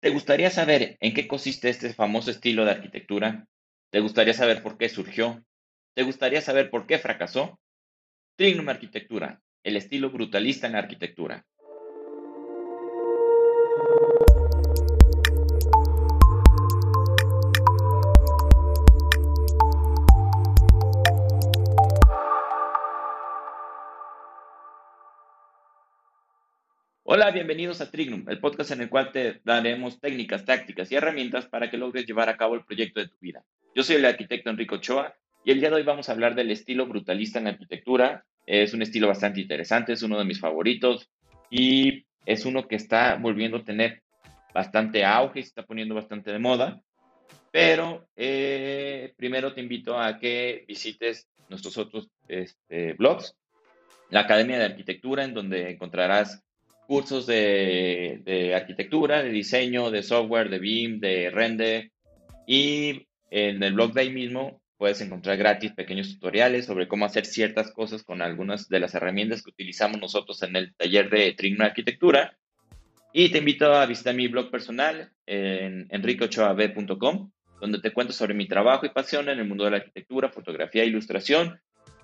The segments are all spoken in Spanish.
¿Te gustaría saber en qué consiste este famoso estilo de arquitectura? ¿Te gustaría saber por qué surgió? ¿Te gustaría saber por qué fracasó? Trignum Arquitectura, el estilo brutalista en la arquitectura. Hola, bienvenidos a Trignum, el podcast en el cual te daremos técnicas, tácticas y herramientas para que logres llevar a cabo el proyecto de tu vida. Yo soy el arquitecto Enrico Ochoa y el día de hoy vamos a hablar del estilo brutalista en la arquitectura. Es un estilo bastante interesante, es uno de mis favoritos y es uno que está volviendo a tener bastante auge y se está poniendo bastante de moda. Pero eh, primero te invito a que visites nuestros otros este, blogs, la Academia de Arquitectura, en donde encontrarás cursos de, arquitectura, de diseño, de software, de BIM, de render. Y en el blog de ahí mismo puedes encontrar gratis pequeños tutoriales sobre cómo hacer ciertas cosas con algunas de las herramientas que utilizamos nosotros en el taller de Trigno Arquitectura. Y te invito a visitar mi blog personal en enriqueochoab.com, donde te cuento sobre mi trabajo y pasión en el mundo de la arquitectura, fotografía e ilustración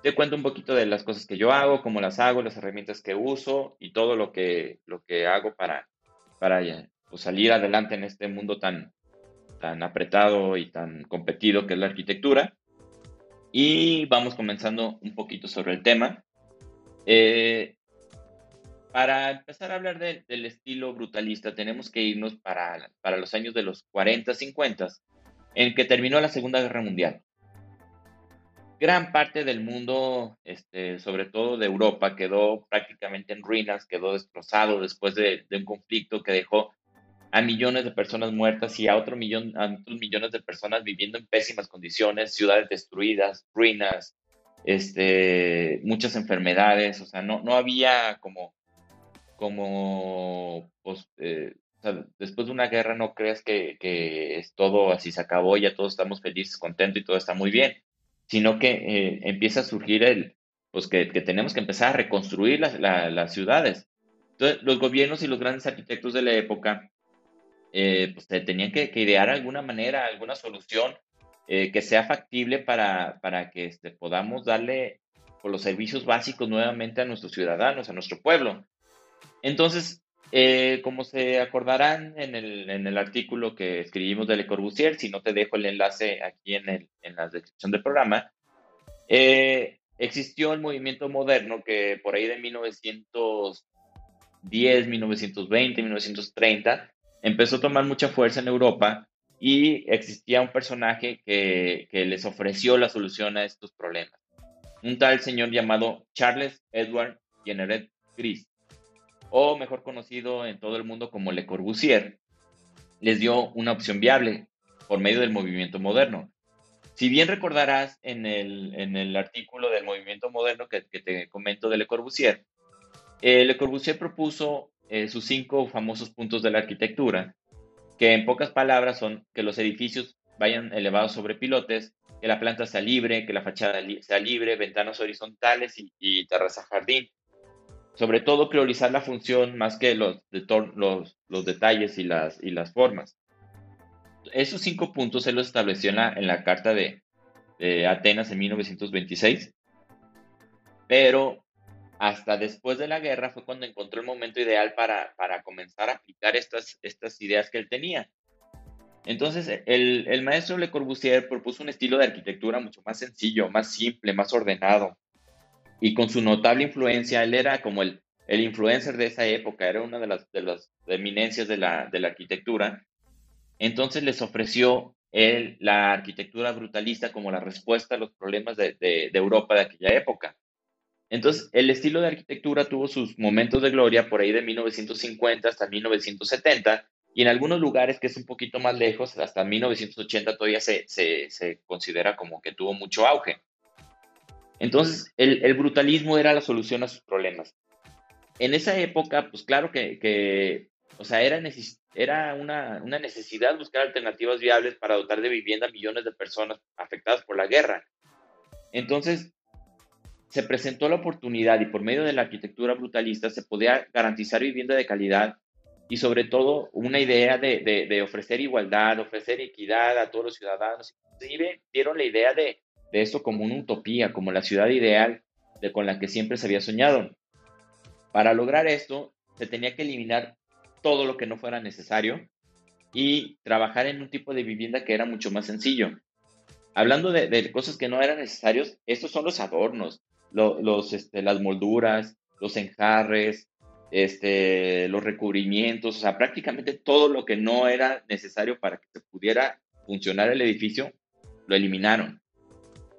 te cuento un poquito de las cosas que yo hago, cómo las hago, las herramientas que uso y todo lo que, lo que hago para, para pues, salir adelante en este mundo tan, tan apretado y tan competido que es la arquitectura. Y vamos comenzando un poquito sobre el tema. Eh, para empezar a hablar del estilo brutalista, tenemos que irnos para, para los años de los 40, 50, en que terminó la Segunda Guerra Mundial gran parte del mundo, este, sobre todo de Europa, quedó prácticamente en ruinas, quedó destrozado después de, un conflicto que dejó a millones de personas muertas y a, otro millón, a otros millones de personas viviendo en pésimas condiciones, ciudades destruidas, ruinas, este, muchas enfermedades, o sea, no, no había como, como, pues, eh, después de una guerra no creas que, que es todo así se acabó, ya todos estamos felices, contentos y todo está muy bien sino que eh, empieza a surgir el, pues que, tenemos que empezar a reconstruir las, las, ciudades. Entonces, los gobiernos y los grandes arquitectos de la época, eh, pues tenían que, idear alguna manera, alguna solución eh, que sea factible para, para que este, podamos darle por los servicios básicos nuevamente a nuestros ciudadanos, a nuestro pueblo. Entonces, eh, como se acordarán en el, en el, artículo que escribimos de Le Corbusier, si no te dejo el enlace aquí en, el, en la descripción del programa, eh, existió el movimiento moderno que por ahí de 1910, 1920, 1930 empezó a tomar mucha fuerza en Europa y existía un personaje que, que les ofreció la solución a estos problemas. Un tal señor llamado Charles Edward Jenneret Gris o mejor conocido en todo el mundo como Le Corbusier, les dio una opción viable por medio del movimiento moderno. Si bien recordarás en el, en el artículo del movimiento moderno que, te comento de Le Corbusier, eh, Le Corbusier propuso eh, sus cinco famosos puntos de la arquitectura, que en pocas palabras son que los edificios vayan elevados sobre pilotes, que la planta sea libre, que la fachada sea libre, ventanas horizontales y, y terraza jardín, sobre todo priorizar la función más que los, los, detalles y las, y las formas. Esos cinco puntos se los estableció en la, en la Carta de, Atenas en 1926, pero hasta después de la guerra fue cuando encontró el momento ideal para, para comenzar a aplicar estas, estas ideas que él tenía. Entonces, el, el, maestro Le Corbusier propuso un estilo de arquitectura mucho más sencillo, más simple, más ordenado, y con su notable influencia, él era como el, el influencer de esa época, era una de las, de las eminencias de la, de la arquitectura. Entonces les ofreció él la arquitectura brutalista como la respuesta a los problemas de, de, de, Europa de aquella época. Entonces, el estilo de arquitectura tuvo sus momentos de gloria por ahí de 1950 hasta 1970, y en algunos lugares que es un poquito más lejos, hasta 1980 todavía se, se, se considera como que tuvo mucho auge. Entonces, el, brutalismo era la solución a sus problemas. En esa época, pues claro que, o sea, era, una, necesidad buscar alternativas viables para dotar de vivienda a millones de personas afectadas por la guerra. Entonces, se presentó la oportunidad y por medio de la arquitectura brutalista se podía garantizar vivienda de calidad y sobre todo una idea de, ofrecer igualdad, ofrecer equidad a todos los ciudadanos. Inclusive dieron la idea de, esto como una utopía, como la ciudad ideal de, con la que siempre se había soñado. Para lograr esto, se tenía que eliminar todo lo que no fuera necesario y trabajar en un tipo de vivienda que era mucho más sencillo. Hablando de, cosas que no eran necesarios, estos son los adornos, este, las molduras, los enjarres, este, los recubrimientos, o sea, prácticamente todo lo que no era necesario para que se pudiera funcionar el edificio, lo eliminaron.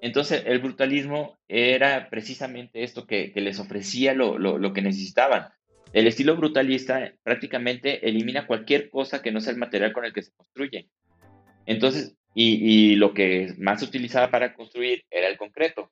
Entonces, el brutalismo era precisamente esto que, les ofrecía lo, que necesitaban. El estilo brutalista prácticamente elimina cualquier cosa que no sea el material con el que se construye. Entonces, y, lo que más se utilizaba para construir era el concreto.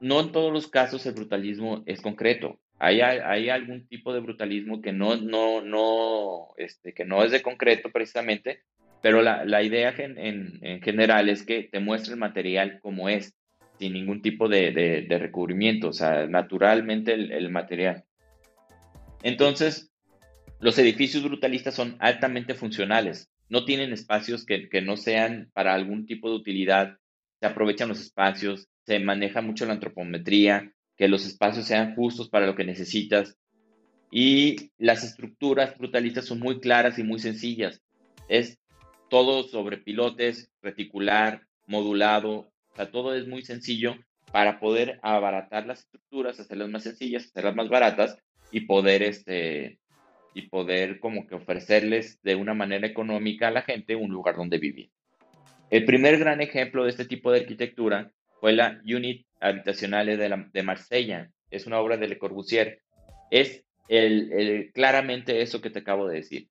No en todos los casos el brutalismo es concreto. Hay, hay algún tipo de brutalismo que no, no, no, este, que no es de concreto precisamente, pero la, idea en, general es que te muestre el material como es, sin ningún tipo de, recubrimiento, o sea, naturalmente el, material. Entonces, los edificios brutalistas son altamente funcionales, no tienen espacios que, que, no sean para algún tipo de utilidad, se aprovechan los espacios, se maneja mucho la antropometría, que los espacios sean justos para lo que necesitas. Y las estructuras brutalistas son muy claras y muy sencillas. Es todo sobre pilotes, reticular, modulado, o sea, todo es muy sencillo para poder abaratar las estructuras, hacerlas más sencillas, hacerlas más baratas y poder, este, y poder como que ofrecerles de una manera económica a la gente un lugar donde vivir. El primer gran ejemplo de este tipo de arquitectura fue la Unit Habitacional de, Marsella. Es una obra de Le Corbusier. Es el, claramente eso que te acabo de decir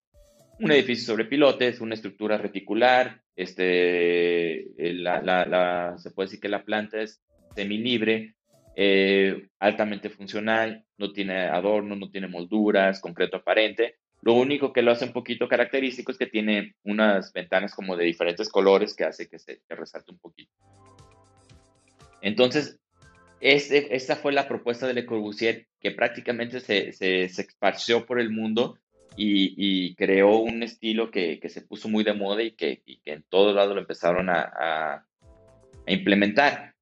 un edificio sobre pilotes, una estructura reticular, este, la, se puede decir que la planta es semilibre, eh, altamente funcional, no tiene adorno, no tiene molduras, concreto aparente. Lo único que lo hace un poquito característico es que tiene unas ventanas como de diferentes colores que hace que se resalte un poquito. Entonces, esta fue la propuesta de Le Corbusier que prácticamente se, se, se esparció por el mundo y, creó un estilo que, se puso muy de moda y que, en todo lado lo empezaron a, implementar.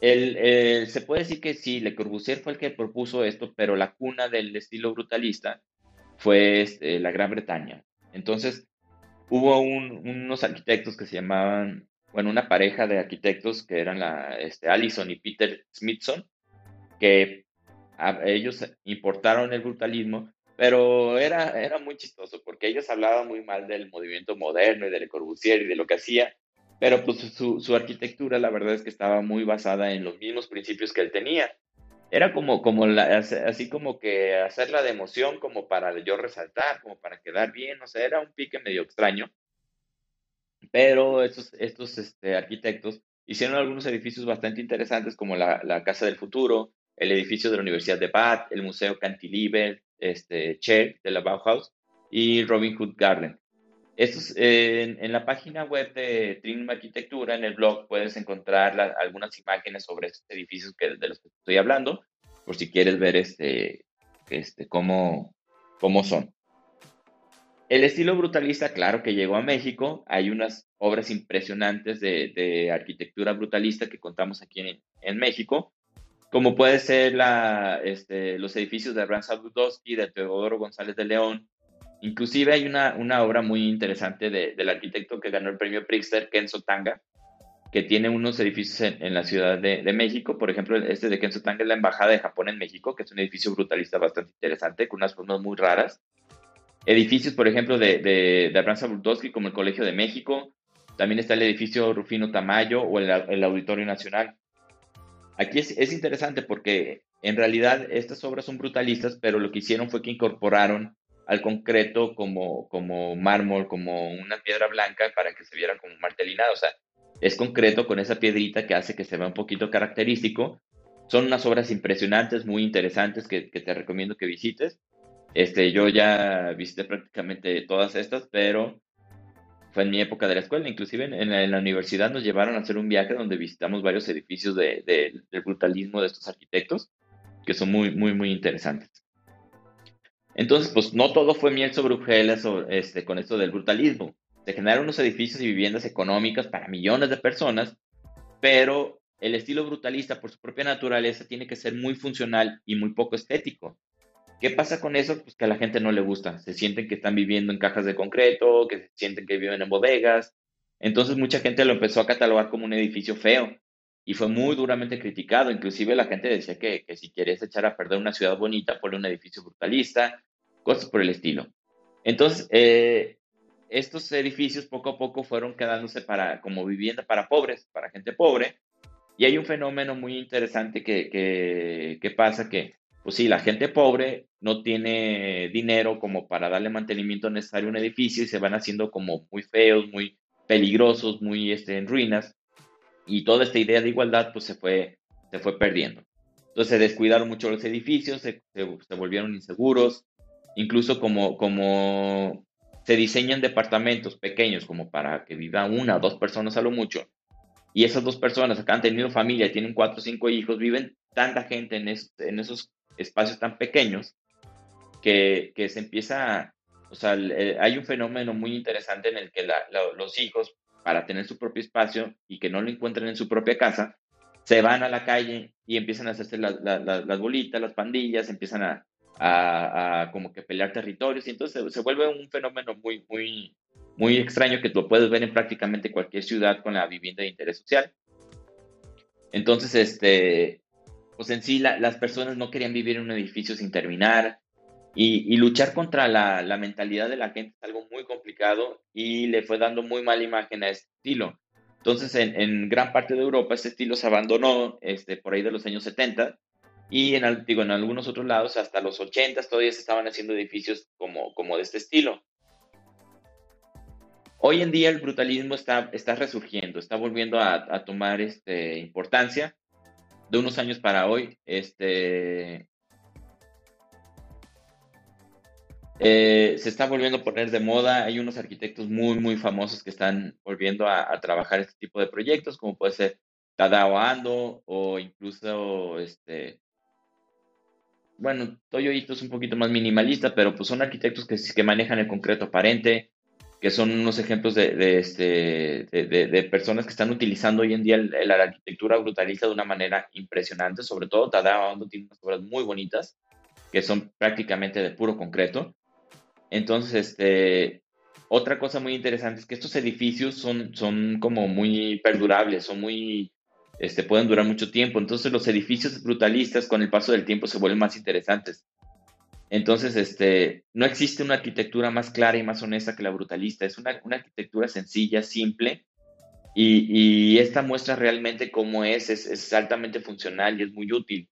se puede decir que sí, Le Corbusier fue el que propuso esto, pero la cuna del estilo brutalista fue este, la Gran Bretaña. Entonces, hubo unos arquitectos que se llamaban, bueno, una pareja de arquitectos que eran la, este, Allison y Peter Smithson, que ellos importaron el brutalismo pero era, era muy chistoso porque ellos hablaban muy mal del movimiento moderno y de Le Corbusier y de lo que hacía, pero pues su, su, arquitectura la verdad es que estaba muy basada en los mismos principios que él tenía. Era como, como así como que hacerla de emoción como para yo resaltar, como para quedar bien, o sea, era un pique medio extraño. Pero estos, estos este, arquitectos hicieron algunos edificios bastante interesantes como la, la Casa del Futuro, el edificio de la Universidad de Bath, el Museo Cantilever, este, Che de la Bauhaus y Robin Hood Garden. Estos, en, la página web de Trinum Arquitectura, en el blog, puedes encontrar algunas imágenes sobre estos edificios que, de los que estoy hablando, por si quieres ver este, este, cómo, cómo son. El estilo brutalista, claro que llegó a México. Hay unas obras impresionantes de, arquitectura brutalista que contamos aquí en México como puede ser este, los edificios de Abraham Sadudowski, de Teodoro González de León. Inclusive hay una, obra muy interesante de, del arquitecto que ganó el premio Pritzker, Kenzo Tanga, que tiene unos edificios en, la Ciudad de, México. Por ejemplo, este de Kenzo Tanga es la Embajada de Japón en México, que es un edificio brutalista bastante interesante, con unas formas muy raras. Edificios, por ejemplo, de, de, de como el Colegio de México. También está el edificio Rufino Tamayo o el Auditorio Nacional. Aquí es, interesante porque en realidad estas obras son brutalistas, pero lo que hicieron fue que incorporaron al concreto como, como mármol, como una piedra blanca para que se viera como martelinado. O sea, es concreto con esa piedrita que hace que se vea un poquito característico. Son unas obras impresionantes, muy interesantes que, que te recomiendo que visites. Este, yo ya visité prácticamente todas estas, pero fue en mi época de la escuela, inclusive en, la, universidad nos llevaron a hacer un viaje donde visitamos varios edificios de, del brutalismo de estos arquitectos, que son muy, muy, muy interesantes. Entonces, pues no todo fue miel sobre hojuelas este, con esto del brutalismo. Se generaron unos edificios y viviendas económicas para millones de personas, pero el estilo brutalista, por su propia naturaleza, tiene que ser muy funcional y muy poco estético. ¿Qué pasa con eso? Pues que a la gente no le gusta. Se sienten que están viviendo en cajas de concreto, que se sienten que viven en bodegas. Entonces mucha gente lo empezó a catalogar como un edificio feo y fue muy duramente criticado. Inclusive la gente decía que, si quieres echar a perder una ciudad bonita, ponle un edificio brutalista, cosas por el estilo. Entonces, eh, estos edificios poco a poco fueron quedándose para, como vivienda para pobres, para gente pobre. Y hay un fenómeno muy interesante que, que, que pasa que pues sí, la gente pobre no tiene dinero como para darle mantenimiento necesario a un edificio y se van haciendo como muy feos, muy peligrosos, muy este, en ruinas. Y toda esta idea de igualdad pues se fue, se fue perdiendo. Entonces se descuidaron mucho los edificios, se, se, volvieron inseguros, incluso como, como se diseñan departamentos pequeños como para que viva una o dos personas a lo mucho, y esas dos personas acá han tenido familia, tienen cuatro o cinco hijos, viven tanta gente en, en esos espacios tan pequeños que, que se empieza, o sea, hay un fenómeno muy interesante en el que los hijos, para tener su propio espacio y que no lo encuentren en su propia casa, se van a la calle y empiezan a hacerse las bolitas, las pandillas, empiezan a, a, como que pelear territorios y entonces se, vuelve un fenómeno muy, muy, muy extraño que lo puedes ver en prácticamente cualquier ciudad con la vivienda de interés social. Entonces, este, pues en sí las personas no querían vivir en un edificio sin terminar y, luchar contra la, mentalidad de la gente es algo muy complicado y le fue dando muy mala imagen a este estilo. Entonces en, gran parte de Europa este estilo se abandonó este, por ahí de los años 70 y en, digo, en algunos otros lados hasta los 80 todavía se estaban haciendo edificios como, como de este estilo. Hoy en día el brutalismo está, está resurgiendo, está volviendo a, tomar este, importancia de unos años para hoy, este, eh, se está volviendo a poner de moda. Hay unos arquitectos muy, muy famosos que están volviendo a, trabajar este tipo de proyectos, como puede ser Tadao Ando o incluso, este, bueno, Toyo Ito es un poquito más minimalista, pero pues son arquitectos que, que manejan el concreto aparente, que son unos ejemplos de, este, de, personas que están utilizando hoy en día la arquitectura brutalista de una manera impresionante, sobre todo Tadao tiene unas obras muy bonitas, que son prácticamente de puro concreto. Entonces, este, otra cosa muy interesante es que estos edificios son, son como muy perdurables, son muy, este, pueden durar mucho tiempo. Entonces los edificios brutalistas con el paso del tiempo se vuelven más interesantes. Entonces, este, no existe una arquitectura más clara y más honesta que la brutalista. Es una, arquitectura sencilla, simple, y, esta muestra realmente cómo es, es, altamente funcional y es muy útil.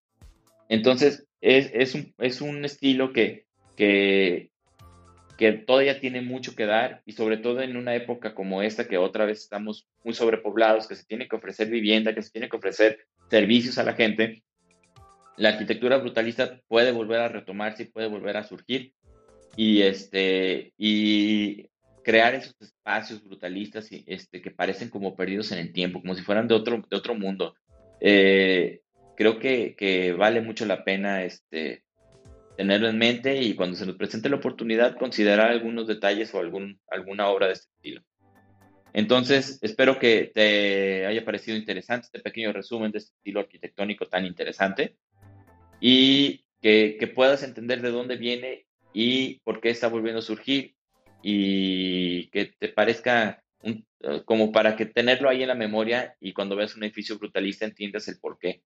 Entonces, es, un, estilo que, que, que todavía tiene mucho que dar y sobre todo en una época como esta que otra vez estamos muy sobrepoblados, que se tiene que ofrecer vivienda, que se tiene que ofrecer servicios a la gente, la arquitectura brutalista puede volver a retomarse y puede volver a surgir y este y crear esos espacios brutalistas este, que parecen como perdidos en el tiempo, como si fueran de otro, de otro mundo. Eh, creo que, que, vale mucho la pena este, tenerlo en mente y cuando se nos presente la oportunidad considerar algunos detalles o algún, alguna obra de este estilo. Entonces, espero que te haya parecido interesante este pequeño resumen de este estilo arquitectónico tan interesante y que, puedas entender de dónde viene y por qué está volviendo a surgir y que te parezca eh, como para que tenerlo ahí en la memoria y cuando veas un edificio brutalista entiendas el por qué.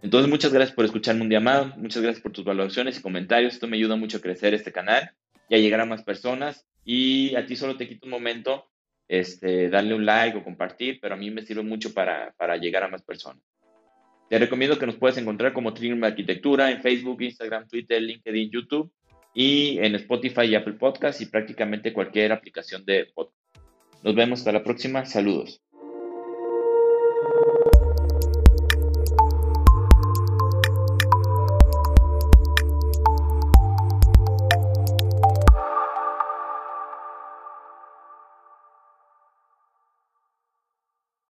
Entonces, muchas gracias por escucharme un día más, muchas gracias por tus valoraciones y comentarios, esto me ayuda mucho a crecer este canal y a llegar a más personas y a ti solo te quito un momento este, darle un like o compartir, pero a mí me sirve mucho para, para llegar a más personas. Te recomiendo que nos puedas encontrar como Trinum Arquitectura en Facebook, Instagram, Twitter, LinkedIn, YouTube y en Spotify y Apple Podcasts y prácticamente cualquier aplicación de podcast. Nos vemos hasta la próxima. Saludos.